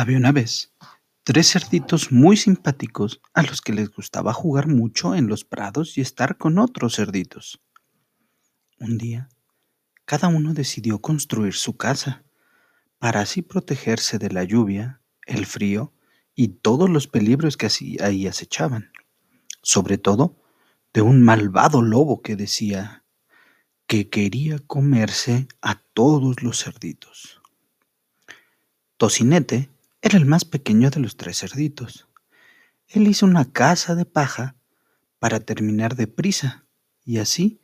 Había una vez tres cerditos muy simpáticos a los que les gustaba jugar mucho en los prados y estar con otros cerditos. Un día, cada uno decidió construir su casa para así protegerse de la lluvia, el frío y todos los peligros que ahí acechaban, sobre todo de un malvado lobo que decía que quería comerse a todos los cerditos. Tocinete era el más pequeño de los tres cerditos. Él hizo una casa de paja para terminar deprisa y así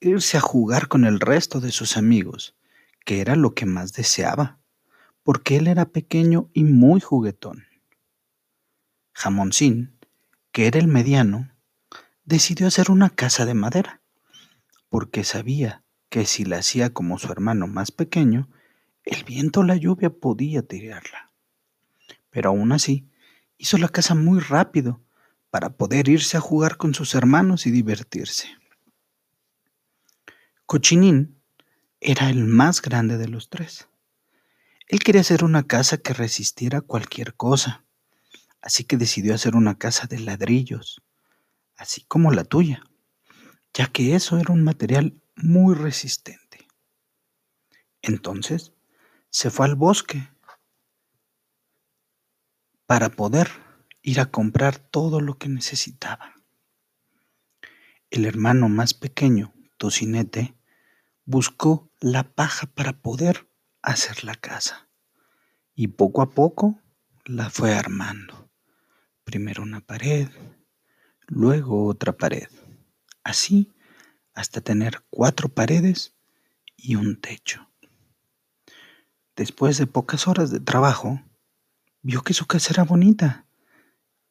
irse a jugar con el resto de sus amigos, que era lo que más deseaba, porque él era pequeño y muy juguetón. Jamoncín, que era el mediano, decidió hacer una casa de madera, porque sabía que si la hacía como su hermano más pequeño, el viento o la lluvia podía tirarla pero aún así hizo la casa muy rápido para poder irse a jugar con sus hermanos y divertirse. Cochinín era el más grande de los tres. Él quería hacer una casa que resistiera cualquier cosa, así que decidió hacer una casa de ladrillos, así como la tuya, ya que eso era un material muy resistente. Entonces se fue al bosque para poder ir a comprar todo lo que necesitaba. El hermano más pequeño, Tocinete, buscó la paja para poder hacer la casa y poco a poco la fue armando. Primero una pared, luego otra pared, así hasta tener cuatro paredes y un techo. Después de pocas horas de trabajo, vio que su casa era bonita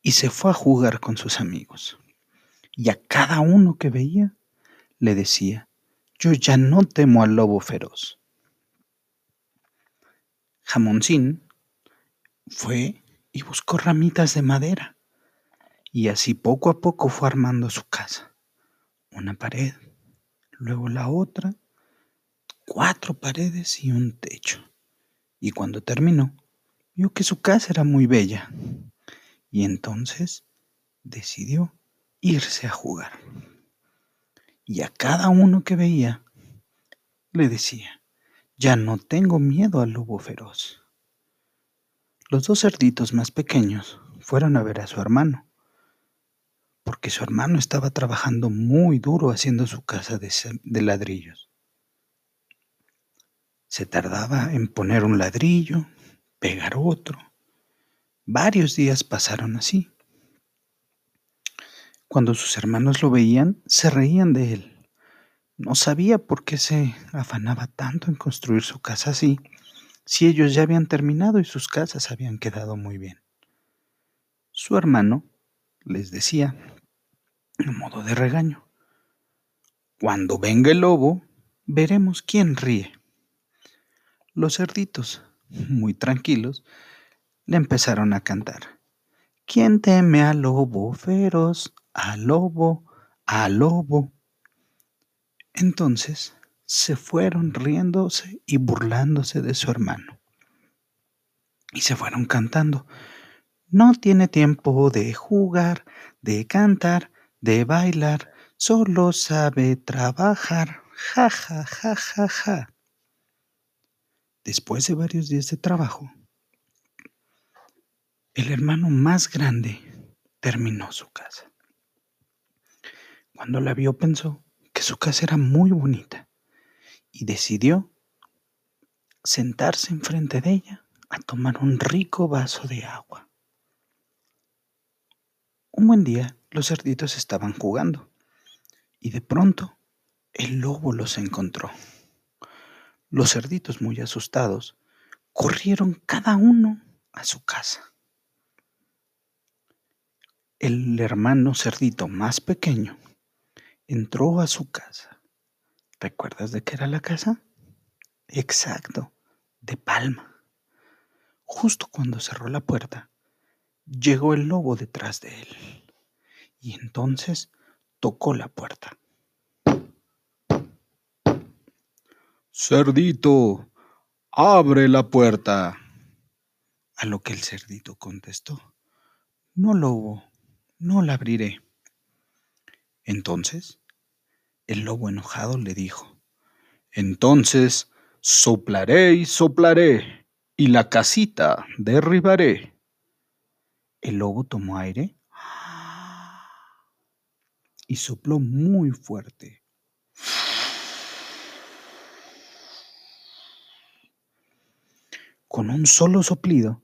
y se fue a jugar con sus amigos. Y a cada uno que veía le decía, yo ya no temo al lobo feroz. Jamoncín fue y buscó ramitas de madera y así poco a poco fue armando su casa. Una pared, luego la otra, cuatro paredes y un techo. Y cuando terminó, vio que su casa era muy bella y entonces decidió irse a jugar. Y a cada uno que veía le decía, ya no tengo miedo al lobo feroz. Los dos cerditos más pequeños fueron a ver a su hermano, porque su hermano estaba trabajando muy duro haciendo su casa de, de ladrillos. Se tardaba en poner un ladrillo, pegar otro. Varios días pasaron así. Cuando sus hermanos lo veían, se reían de él. No sabía por qué se afanaba tanto en construir su casa así, si ellos ya habían terminado y sus casas habían quedado muy bien. Su hermano les decía, en modo de regaño, cuando venga el lobo, veremos quién ríe. Los cerditos muy tranquilos, le empezaron a cantar. ¿Quién teme al lobo feroz? Al lobo, al lobo. Entonces se fueron riéndose y burlándose de su hermano. Y se fueron cantando. No tiene tiempo de jugar, de cantar, de bailar, solo sabe trabajar. Ja, ja, ja, ja, ja. Después de varios días de trabajo, el hermano más grande terminó su casa. Cuando la vio pensó que su casa era muy bonita y decidió sentarse enfrente de ella a tomar un rico vaso de agua. Un buen día los cerditos estaban jugando y de pronto el lobo los encontró. Los cerditos, muy asustados, corrieron cada uno a su casa. El hermano cerdito más pequeño entró a su casa. ¿Recuerdas de qué era la casa? Exacto, de palma. Justo cuando cerró la puerta, llegó el lobo detrás de él. Y entonces tocó la puerta. Cerdito, abre la puerta. A lo que el cerdito contestó, No, lobo, no la abriré. Entonces, el lobo enojado le dijo, Entonces soplaré y soplaré, y la casita derribaré. El lobo tomó aire y sopló muy fuerte. Con un solo soplido,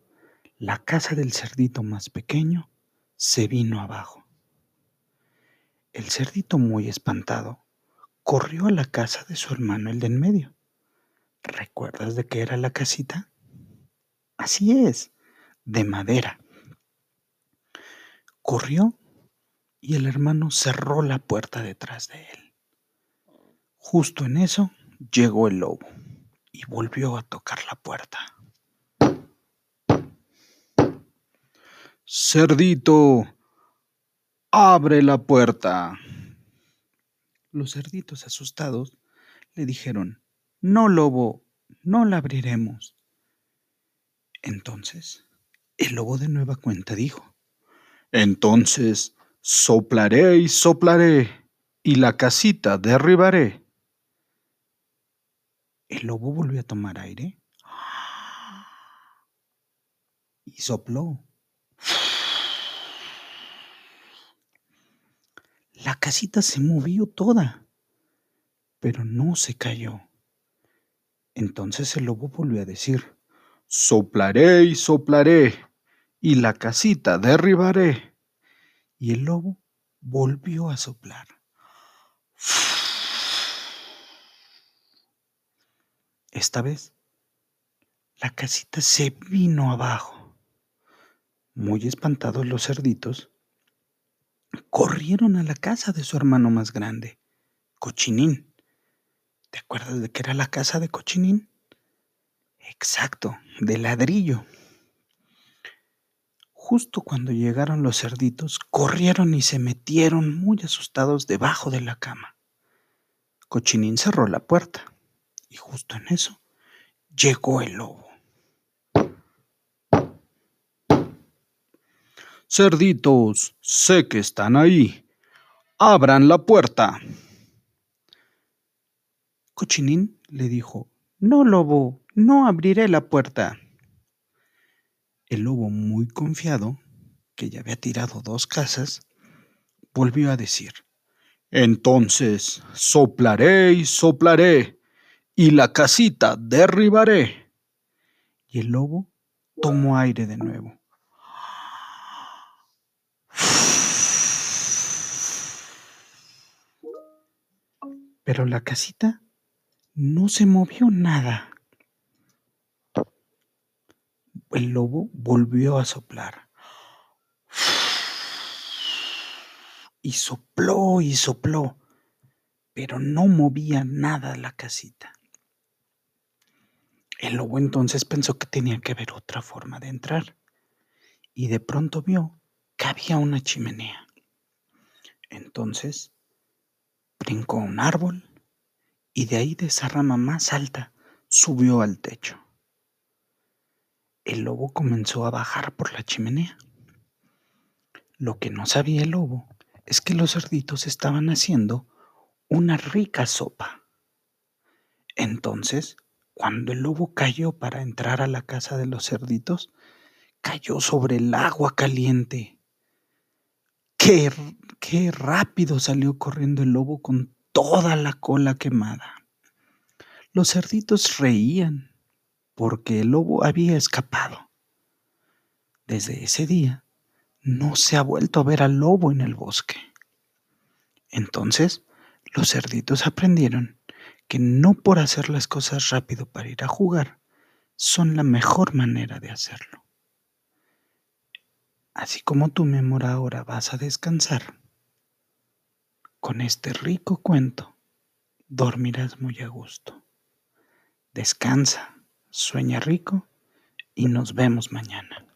la casa del cerdito más pequeño se vino abajo. El cerdito muy espantado corrió a la casa de su hermano el de en medio. ¿Recuerdas de qué era la casita? Así es, de madera. Corrió y el hermano cerró la puerta detrás de él. Justo en eso llegó el lobo y volvió a tocar la puerta. Cerdito, abre la puerta. Los cerditos asustados le dijeron, No, lobo, no la abriremos. Entonces, el lobo de nueva cuenta dijo, Entonces soplaré y soplaré, y la casita derribaré. El lobo volvió a tomar aire y sopló. La casita se movió toda, pero no se cayó. Entonces el lobo volvió a decir, soplaré y soplaré, y la casita derribaré. Y el lobo volvió a soplar. Esta vez, la casita se vino abajo. Muy espantados los cerditos, corrieron a la casa de su hermano más grande, Cochinín. ¿Te acuerdas de qué era la casa de Cochinín? Exacto, de ladrillo. Justo cuando llegaron los cerditos, corrieron y se metieron muy asustados debajo de la cama. Cochinín cerró la puerta y justo en eso llegó el lobo. Cerditos, sé que están ahí. Abran la puerta. Cochinín le dijo, No, lobo, no abriré la puerta. El lobo, muy confiado, que ya había tirado dos casas, volvió a decir, Entonces soplaré y soplaré, y la casita derribaré. Y el lobo tomó aire de nuevo. Pero la casita no se movió nada. El lobo volvió a soplar. Y sopló y sopló, pero no movía nada la casita. El lobo entonces pensó que tenía que haber otra forma de entrar y de pronto vio que había una chimenea. Entonces brincó un árbol y de ahí de esa rama más alta subió al techo. El lobo comenzó a bajar por la chimenea. Lo que no sabía el lobo es que los cerditos estaban haciendo una rica sopa. Entonces, cuando el lobo cayó para entrar a la casa de los cerditos, cayó sobre el agua caliente. Qué, rápido salió corriendo el lobo con toda la cola quemada. Los cerditos reían porque el lobo había escapado. Desde ese día no se ha vuelto a ver al lobo en el bosque. Entonces los cerditos aprendieron que no por hacer las cosas rápido para ir a jugar son la mejor manera de hacerlo. Así como mi amor, ahora vas a descansar, con este rico cuento dormirás muy a gusto. Descansa, sueña rico y nos vemos mañana.